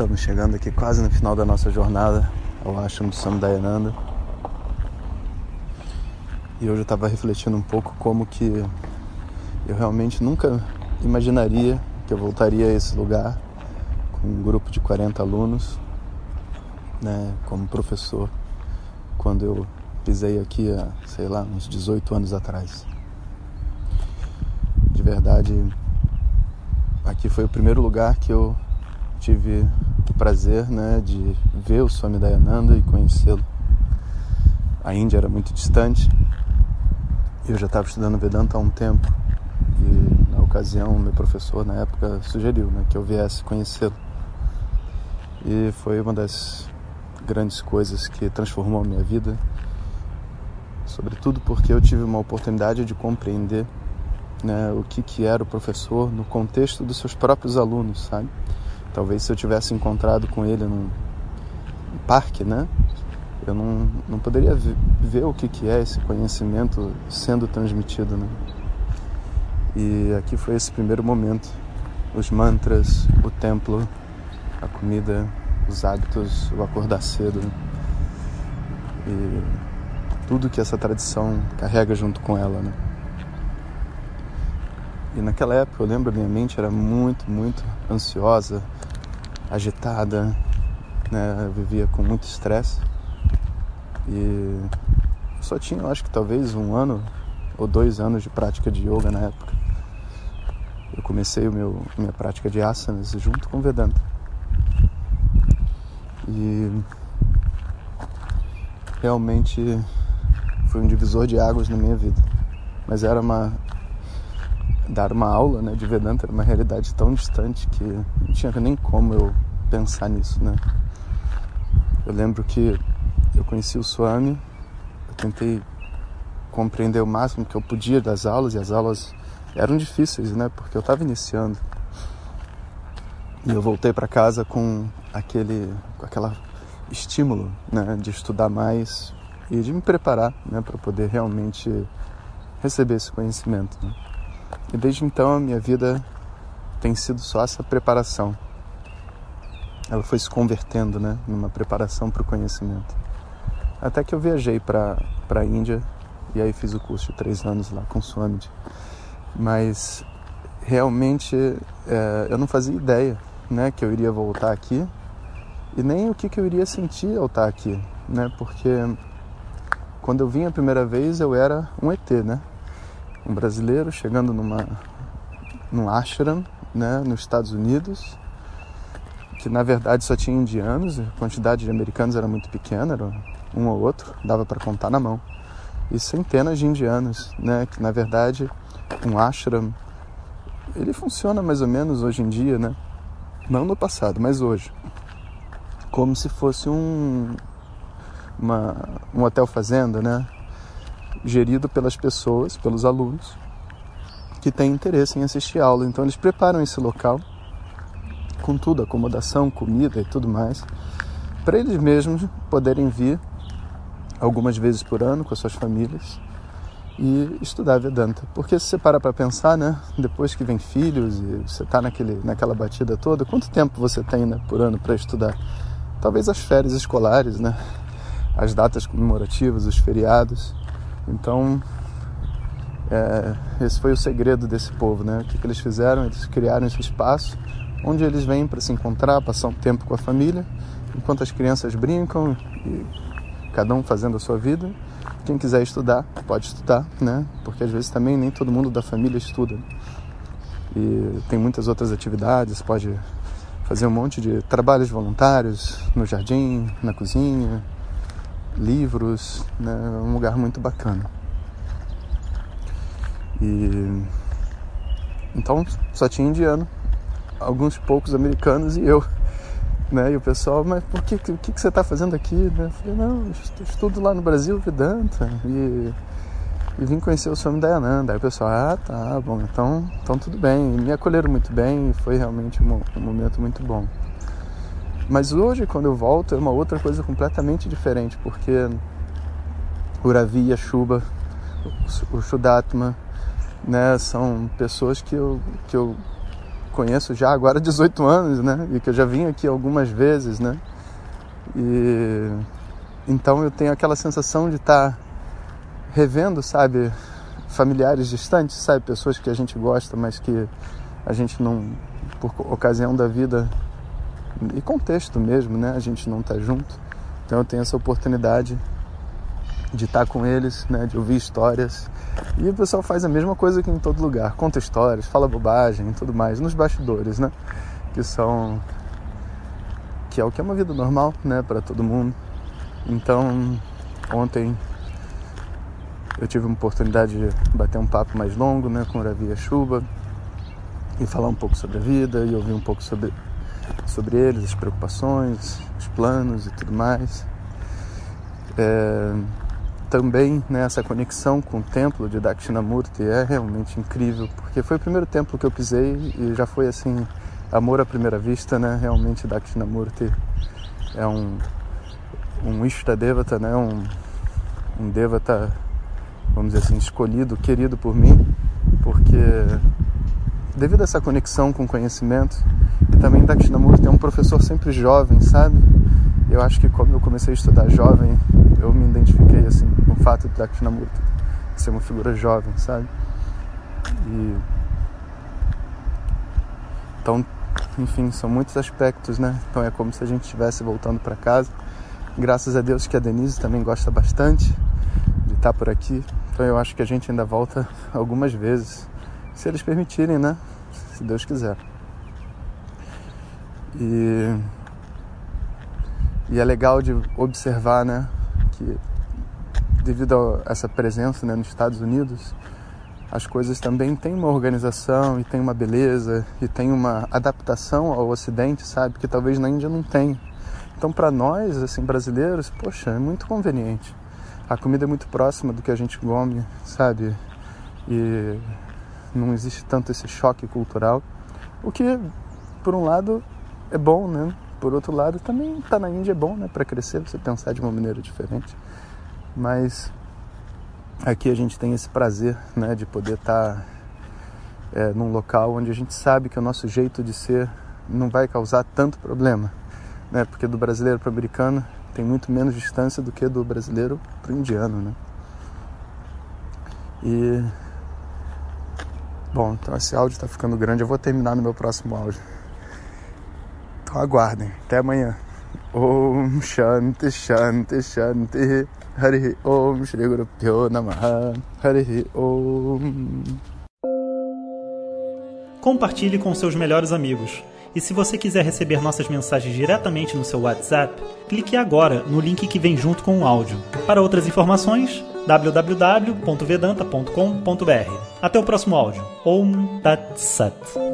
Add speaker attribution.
Speaker 1: estamos chegando aqui quase no final da nossa jornada ao Ashram do Samdayananda e hoje eu estava refletindo um pouco como que eu realmente nunca imaginaria que eu voltaria a esse lugar com um grupo de 40 alunos, né, como professor, quando eu pisei aqui há, sei lá, uns 18 anos atrás. De verdade, aqui foi o primeiro lugar que eu tive prazer né, de ver o Swami Dayananda e conhecê-lo. A Índia era muito distante, eu já estava estudando Vedanta há um tempo e na ocasião meu professor na época sugeriu né, que eu viesse conhecê-lo. E foi uma das grandes coisas que transformou a minha vida, sobretudo porque eu tive uma oportunidade de compreender né, o que, que era o professor no contexto dos seus próprios alunos, sabe? Talvez se eu tivesse encontrado com ele num parque, né? Eu não, não poderia ver, o que, que é esse conhecimento sendo transmitido, né? E aqui foi esse primeiro momento. Os mantras, o templo, a comida, os hábitos, o acordar cedo. E tudo que essa tradição carrega junto com ela, né? E naquela época eu lembro minha mente era muito, muito ansiosa, agitada, né? Eu vivia com muito estresse. E só tinha, acho que talvez um ano ou dois anos de prática de yoga na época. Eu comecei o meu minha prática de asanas junto com Vedanta. E realmente foi um divisor de águas na minha vida. Mas era uma dar uma aula né, de Vedanta era uma realidade tão distante que não tinha nem como eu pensar nisso, né? Eu lembro que eu conheci o Swami, eu tentei compreender o máximo que eu podia das aulas e as aulas eram difíceis, né? Porque eu estava iniciando. E eu voltei para casa com aquele com aquela estímulo, né, de estudar mais e de me preparar, né, para poder realmente receber esse conhecimento. Né? E desde então a minha vida tem sido só essa preparação. Ela foi se convertendo, né, numa preparação para o conhecimento. Até que eu viajei para a Índia e aí fiz o curso de três anos lá com Swamiji. Mas realmente é, eu não fazia ideia, né, que eu iria voltar aqui e nem o que, que eu iria sentir ao estar aqui, né, porque quando eu vim a primeira vez eu era um ET, né, um brasileiro chegando numa num ashram, né, nos Estados Unidos, que na verdade só tinha indianos, a quantidade de americanos era muito pequena, era um ou outro, dava para contar na mão. E centenas de indianos, né, que na verdade um ashram ele funciona mais ou menos hoje em dia, né? Não no passado, mas hoje. Como se fosse um uma, um hotel fazenda, né? Gerido pelas pessoas, pelos alunos que têm interesse em assistir aula. Então eles preparam esse local com tudo, acomodação, comida e tudo mais, para eles mesmos poderem vir algumas vezes por ano com as suas famílias e estudar Vedanta. Porque se você para para pensar, né, depois que vem filhos e você está naquele naquela batida toda, quanto tempo você tem né, por ano para estudar? Talvez as férias escolares, né? As datas comemorativas, os feriados. Então, é, esse foi o segredo desse povo, né? O que, que eles fizeram? Eles criaram esse espaço onde eles vêm para se encontrar, passar um tempo com a família, enquanto as crianças brincam e cada um fazendo a sua vida. Quem quiser estudar, pode estudar, né? Porque às vezes também nem todo mundo da família estuda. E tem muitas outras atividades, pode Fazia um monte de trabalhos voluntários no jardim, na cozinha, livros, né? um lugar muito bacana. E então só tinha indiano, alguns poucos americanos e eu. Né? E o pessoal, mas por que, o que, que você está fazendo aqui? Né? Eu falei, não, eu estudo lá no Brasil Vedanta e, e vim conhecer o Swami Dayananda. Aí o pessoal, ah, tá, bom, então, então tudo bem. E me acolheram muito bem e foi realmente um, um momento muito bom. Mas hoje, quando eu volto, é uma outra coisa completamente diferente, porque o Ravi e a Chuba, o Shudatma, né, são pessoas que eu, que eu conheço já agora há 18 anos, né, e que eu já vim aqui algumas vezes, né, e então eu tenho aquela sensação de estar tá revendo, sabe, familiares distantes, sabe, pessoas que a gente gosta, mas que a gente não, por ocasião da vida e contexto mesmo, né, a gente não está junto, então eu tenho essa oportunidade de estar com eles, né, de ouvir histórias. E o pessoal faz a mesma coisa que em todo lugar, conta histórias, fala bobagem e tudo mais, nos bastidores, né? Que são que é o que é uma vida normal, né, para todo mundo. Então, ontem eu tive uma oportunidade de bater um papo mais longo, né, com o Ravi Chuba e falar um pouco sobre a vida e ouvir um pouco sobre sobre eles, as preocupações, os planos e tudo mais. É, também né, essa conexão com o templo de Dakshinamurti é realmente incrível, porque foi o primeiro templo que eu pisei e já foi assim, amor à primeira vista, né? Realmente Dakshinamurti é um, um Ishtadevata, né? Um, um Devata, vamos dizer assim, escolhido, querido por mim, porque devido a essa conexão com o conhecimento, e também Dakshinamurti é um professor sempre jovem, sabe? Eu acho que como eu comecei a estudar jovem, eu me identifiquei assim com o fato de Dakshinamurti ser uma figura jovem, sabe? E então, enfim, são muitos aspectos, né? Então é como se a gente estivesse voltando para casa. Graças a Deus que a Denise também gosta bastante de estar por aqui. Então eu acho que a gente ainda volta algumas vezes, se eles permitirem, né? Se Deus quiser. E e é legal de observar, né, que devido a essa presença né, nos Estados Unidos, as coisas também têm uma organização e tem uma beleza e tem uma adaptação ao Ocidente, sabe, que talvez na Índia não tem. Então, para nós, assim, brasileiros, poxa, é muito conveniente. A comida é muito próxima do que a gente come, sabe? E não existe tanto esse choque cultural, o que, por um lado, é bom, né? Por outro lado, também estar tá na Índia é bom, né? Para crescer, você pensar de uma maneira diferente. Mas aqui a gente tem esse prazer, né? De poder estar tá, é, num local onde a gente sabe que o nosso jeito de ser não vai causar tanto problema, né? Porque do brasileiro para o americano tem muito menos distância do que do brasileiro para o indiano, né? E bom, então esse áudio está ficando grande. Eu vou terminar no meu próximo áudio. Então aguardem. Até amanhã. Om Shanti Shanti Shanti Hari Om Shri Guru Pyo Namaha Hari Om
Speaker 2: Compartilhe com seus melhores amigos. E se você quiser receber nossas mensagens diretamente no seu WhatsApp, clique agora no link que vem junto com o áudio. Para outras informações, www.vedanta.com.br. Até o próximo áudio. Om Tat Sat.